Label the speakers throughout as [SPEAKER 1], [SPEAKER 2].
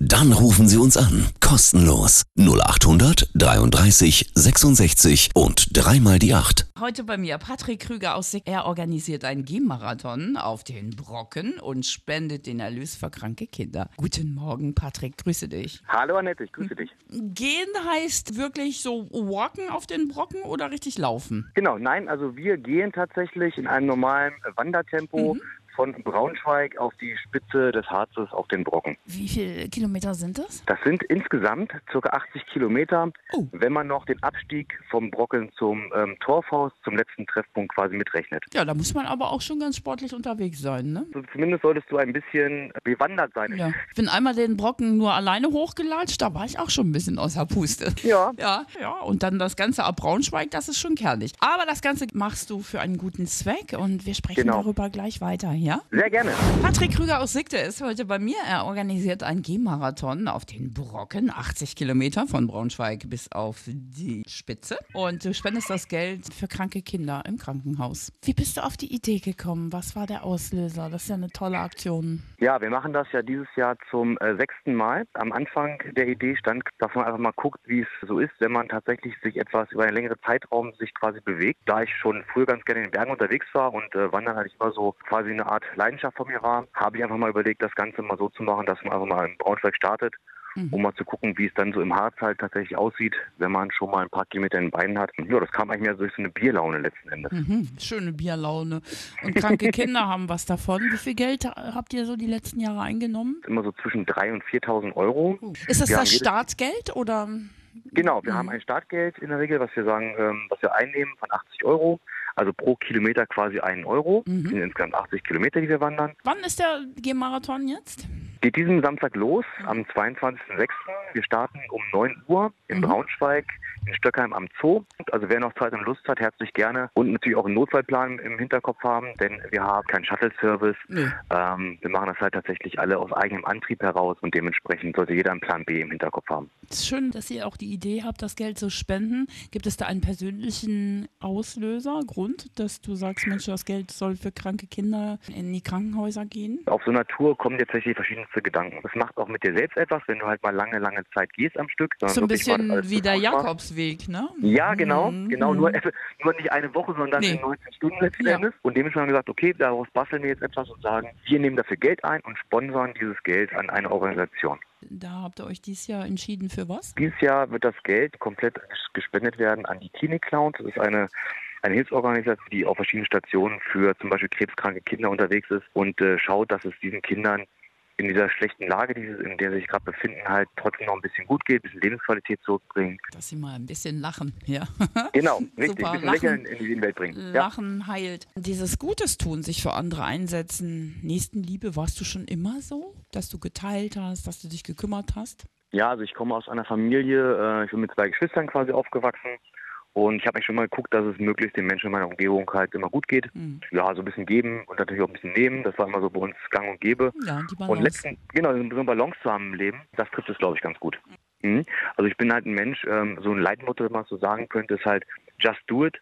[SPEAKER 1] Dann rufen Sie uns an. Kostenlos. 0800 33 66 und dreimal die 8.
[SPEAKER 2] Heute bei mir Patrick Krüger aus Sick. Er organisiert einen Gehmarathon auf den Brocken und spendet den Erlös für kranke Kinder. Guten Morgen, Patrick. Grüße dich.
[SPEAKER 3] Hallo Annette, ich grüße dich.
[SPEAKER 2] Gehen heißt wirklich so walken auf den Brocken oder richtig laufen?
[SPEAKER 3] Genau, nein, also wir gehen tatsächlich in einem normalen Wandertempo von Braunschweig auf die Spitze des Harzes auf den Brocken.
[SPEAKER 2] Wie viele Kilometer sind das?
[SPEAKER 3] Das sind insgesamt ca. 80 Kilometer,
[SPEAKER 2] Oh.
[SPEAKER 3] wenn man noch den Abstieg vom Brocken zum ähm, Torfhaus, zum letzten Treffpunkt quasi mitrechnet.
[SPEAKER 2] Ja, da muss man aber auch schon ganz sportlich unterwegs sein, ne?
[SPEAKER 3] Also zumindest solltest du ein bisschen bewandert sein.
[SPEAKER 2] Ja. Ich bin einmal den Brocken nur alleine hochgelatscht, da war ich auch schon ein bisschen außer Puste.
[SPEAKER 3] Ja.
[SPEAKER 2] Ja, ja. Und dann das Ganze ab Braunschweig, das ist schon kernig. Aber das Ganze machst du für einen guten Zweck und wir sprechen
[SPEAKER 3] Genau.
[SPEAKER 2] darüber gleich weiter, ja?
[SPEAKER 3] Sehr gerne.
[SPEAKER 2] Patrick Krüger aus Sigte ist heute bei mir. Er organisiert einen Gehmarathon auf den Brocken, 80 Kilometer von Braunschweig bis auf die Spitze. Und du spendest das Geld für kranke Kinder im Krankenhaus. Wie bist du auf die Idee gekommen? Was war der Auslöser? Das ist ja eine tolle Aktion.
[SPEAKER 3] Ja, wir machen das ja dieses Jahr zum äh, sechsten Mal. Am Anfang der Idee stand, dass man einfach mal guckt, wie es so ist, wenn man tatsächlich sich etwas über einen längeren Zeitraum sich quasi bewegt. Da ich schon früher ganz gerne in den Bergen unterwegs war und äh, Wandern eigentlich immer so quasi eine Art Leidenschaft von mir war, habe ich einfach mal überlegt, das Ganze mal so zu machen, dass man einfach mal in Braunschweig startet, um mal zu gucken, wie es dann so im Harz halt tatsächlich aussieht, wenn man schon mal ein paar Kilometer in den Beinen hat. Ja, das kam eigentlich mehr so durch so eine Bierlaune letzten Endes.
[SPEAKER 2] Mhm, schöne Bierlaune. Und kranke Kinder haben was davon. Wie viel Geld habt ihr so die letzten Jahre eingenommen?
[SPEAKER 3] Immer so zwischen 3.000 und 4.000 Euro.
[SPEAKER 2] Ist das
[SPEAKER 3] Wir
[SPEAKER 2] das Startgeld oder?
[SPEAKER 3] Genau, wir haben ein Startgeld in der Regel, was wir sagen, ähm, was wir einnehmen von 80 Euro. Also pro Kilometer quasi einen Euro. Das sind insgesamt 80 Kilometer, die wir wandern.
[SPEAKER 2] Wann ist der Gehmarathon jetzt?
[SPEAKER 3] Geht diesen Samstag los, am 22.06. Wir starten um 9 Uhr in Braunschweig, in Stöckheim am Zoo. Also wer noch Zeit und Lust hat, herzlich gerne. Und natürlich auch einen Notfallplan im Hinterkopf haben, denn wir haben keinen Shuttle-Service.
[SPEAKER 2] Nee.
[SPEAKER 3] Ähm, wir machen das halt tatsächlich alle aus eigenem Antrieb heraus und dementsprechend sollte jeder einen Plan B im Hinterkopf haben.
[SPEAKER 2] Es ist schön, dass ihr auch die Idee habt, das Geld zu spenden. Gibt es da einen persönlichen Auslöser, Grund, dass du sagst, Mensch, das Geld soll für kranke Kinder in die Krankenhäuser gehen?
[SPEAKER 3] Auf so einer Tour kommen dir tatsächlich verschiedenste Gedanken. Das macht auch mit dir selbst etwas, wenn du halt mal lange, lange Zeit gehst am Stück.
[SPEAKER 2] So ein bisschen wie der
[SPEAKER 3] sofort
[SPEAKER 2] Jakobsweg, ne?
[SPEAKER 3] Ja, genau,
[SPEAKER 2] Mhm.
[SPEAKER 3] genau. Nur, nur nicht eine Woche, sondern
[SPEAKER 2] Nee.
[SPEAKER 3] in 19 Stunden letzten
[SPEAKER 2] Ja.
[SPEAKER 3] Endes. Und dementsprechend haben wir gesagt, okay, daraus basteln wir jetzt etwas und sagen, wir nehmen dafür Geld ein und sponsern dieses Geld an eine Organisation.
[SPEAKER 2] Da habt ihr euch dieses Jahr entschieden für was?
[SPEAKER 3] Dieses Jahr wird das Geld komplett gespendet werden an die Klinik Clowns. Das ist eine eine Hilfsorganisation, die auf verschiedenen Stationen für zum Beispiel krebskranke Kinder unterwegs ist und äh, schaut, dass es diesen Kindern in dieser schlechten Lage, die, sie- in der sie sich gerade befinden, halt trotzdem noch ein bisschen gut geht, ein bisschen Lebensqualität zurückbringen.
[SPEAKER 2] Dass sie mal ein bisschen lachen, ja.
[SPEAKER 3] Genau, richtig.
[SPEAKER 2] Super,
[SPEAKER 3] ein bisschen
[SPEAKER 2] lachen.
[SPEAKER 3] Lächeln in die Welt bringen. Ja.
[SPEAKER 2] Lachen heilt. Dieses Gutes tun, sich für andere einsetzen, Nächstenliebe, warst du schon immer so? Dass du geteilt hast, dass du dich gekümmert hast?
[SPEAKER 3] Ja, also ich komme aus einer Familie, äh, ich bin mit zwei Geschwistern quasi aufgewachsen und ich habe eigentlich schon mal geguckt, dass es möglichst den Menschen in meiner Umgebung halt immer gut geht.
[SPEAKER 2] Mhm.
[SPEAKER 3] Ja, so ein bisschen geben und natürlich auch ein bisschen nehmen, das war immer so bei uns gang und gäbe.
[SPEAKER 2] Ja, die
[SPEAKER 3] Und
[SPEAKER 2] Balance.
[SPEAKER 3] letzten, genau, so eine Balance zu haben im Leben, das trifft es, glaube ich, ganz gut. Mhm. Also ich bin halt ein Mensch, ähm, so ein Leitmotto, wenn man so sagen könnte, ist halt just do it.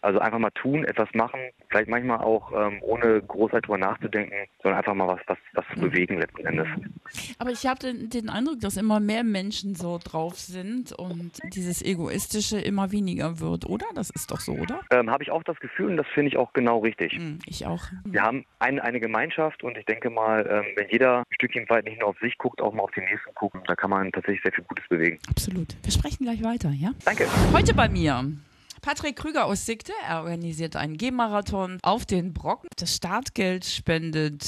[SPEAKER 3] Also einfach mal tun, etwas machen, vielleicht manchmal auch ähm, ohne großartig drüber nachzudenken, sondern einfach mal was, was, was zu bewegen letzten Endes.
[SPEAKER 2] Aber ich habe den, den Eindruck, dass immer mehr Menschen so drauf sind und dieses Egoistische immer weniger wird, oder? Das ist doch so, oder?
[SPEAKER 3] Ähm, Habe ich auch das Gefühl und das finde ich auch genau richtig.
[SPEAKER 2] Hm, ich auch.
[SPEAKER 3] Wir haben eine, eine Gemeinschaft und ich denke mal, ähm, wenn jeder ein Stückchen weit nicht nur auf sich guckt, auch mal auf den nächsten gucken, da kann man tatsächlich sehr viel Gutes bewegen.
[SPEAKER 2] Absolut. Wir sprechen gleich weiter, ja?
[SPEAKER 3] Danke.
[SPEAKER 2] Heute bei mir. Patrick Krüger aus Sigte, er organisiert einen Gehmarathon auf den Brocken. Das Startgeld spendet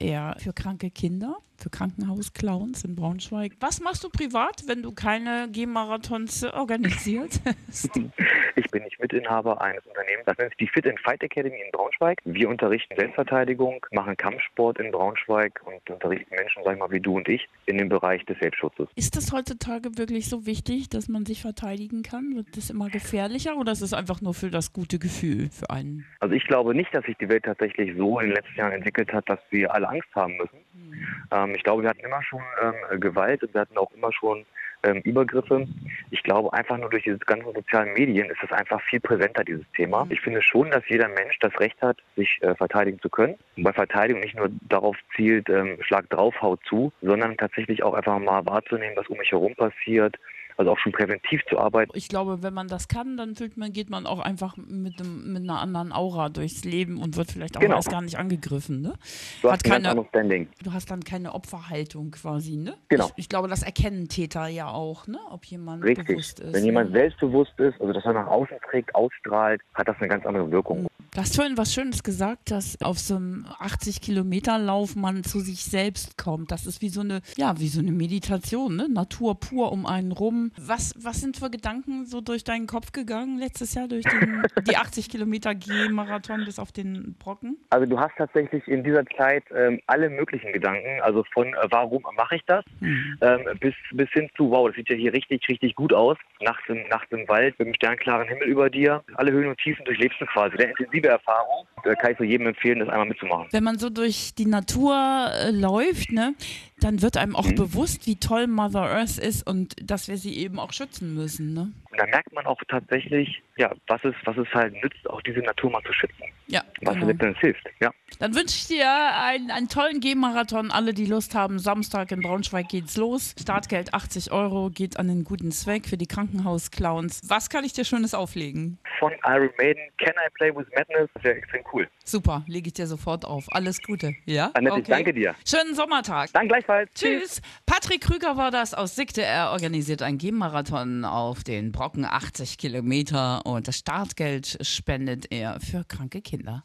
[SPEAKER 2] er für kranke Kinder, für Krankenhausclowns in Braunschweig. Was machst du privat, wenn du keine Gehmarathons organisiert?
[SPEAKER 3] Ich bin nicht Mitinhaber eines Unternehmens. Das nennt sich die Fit and Fight Academy in Braunschweig. Wir unterrichten Selbstverteidigung, machen Kampfsport in Braunschweig und unterrichten Menschen, sag ich mal, wie du und ich, in dem Bereich des Selbstschutzes.
[SPEAKER 2] ist das heutzutage wirklich so wichtig, dass man sich verteidigen kann? Wird das immer gefährlicher oder ist es einfach nur für das gute Gefühl für einen?
[SPEAKER 3] Also ich glaube nicht, dass sich die Welt tatsächlich so in den letzten Jahren entwickelt hat, dass wir alle Angst haben müssen. Ähm, ich glaube, wir hatten immer schon ähm, Gewalt und wir hatten auch immer schon ähm, Übergriffe. Ich glaube, einfach nur durch diese ganzen sozialen Medien ist das einfach viel präsenter, dieses Thema. Mhm. Ich finde schon, dass jeder Mensch das Recht hat, sich äh, verteidigen zu können. Und bei Verteidigung nicht nur darauf zielt, ähm, Schlag drauf, haut zu, sondern tatsächlich auch einfach mal wahrzunehmen, was um mich herum passiert, also auch schon präventiv zu arbeiten.
[SPEAKER 2] Ich glaube, wenn man das kann, dann fühlt man, geht man auch einfach mit, dem, mit einer anderen Aura durchs Leben und wird vielleicht auch genau. erst gar nicht angegriffen. Ne?
[SPEAKER 3] Du hast, keine, du
[SPEAKER 2] hast dann keine Opferhaltung quasi. Ne?
[SPEAKER 3] Genau.
[SPEAKER 2] Ich, ich, glaube, das erkennen Täter ja auch, ne? ob jemand
[SPEAKER 3] Richtig.
[SPEAKER 2] bewusst ist.
[SPEAKER 3] Wenn jemand selbstbewusst ist, also dass er nach außen trägt, ausstrahlt, hat das eine ganz andere Wirkung. Mhm.
[SPEAKER 2] Du hast vorhin was Schönes gesagt, dass auf so einem 80 Kilometer Lauf man zu sich selbst kommt. Das ist wie so eine, ja, wie so eine Meditation, ne? Natur pur um einen rum. Was, was sind für Gedanken so durch deinen Kopf gegangen letztes Jahr durch den, die 80 Kilometer G-Marathon bis auf den Brocken?
[SPEAKER 3] Also du hast tatsächlich in dieser Zeit ähm, alle möglichen Gedanken, also von äh, warum mache ich das, mhm. ähm, bis, bis hin zu wow, das sieht ja hier richtig, richtig gut aus. Nachts im, nachts im Wald mit einem sternklaren Himmel über dir. Alle Höhen und Tiefen durchlebst du quasi. Intensive intensive Erfahrung. Da kann ich so jedem empfehlen, das einmal mitzumachen.
[SPEAKER 2] Wenn man so durch die Natur äh, läuft, ne, dann wird einem auch mhm. bewusst, wie toll Mother Earth ist und dass wir sie eben auch schützen müssen. Ne?
[SPEAKER 3] Und da merkt man auch tatsächlich, ja, was es, was es halt nützt, auch diese Natur mal zu schützen.
[SPEAKER 2] Ja.
[SPEAKER 3] Was genau. letztendlich hilft. Ja.
[SPEAKER 2] Dann wünsche ich dir einen, einen tollen G-Marathon. Alle, die Lust haben, Samstag in Braunschweig geht's los. Startgeld 80 Euro geht an den guten Zweck für die Krankenhausclowns. Was kann ich dir Schönes auflegen?
[SPEAKER 3] Von Iron Maiden, Can I Play with Madness? Das wäre extrem cool.
[SPEAKER 2] Super, lege ich dir sofort auf. Alles Gute. Ja?
[SPEAKER 3] Annette, okay. ich danke dir.
[SPEAKER 2] Schönen Sommertag.
[SPEAKER 3] Dann gleichfalls.
[SPEAKER 2] Tschüss. Tschüss. Patrick Krüger war das aus Sigte. Er organisiert einen G-Marathon auf den Brocken 80 Kilometer und das Startgeld spendet er für kranke Kinder.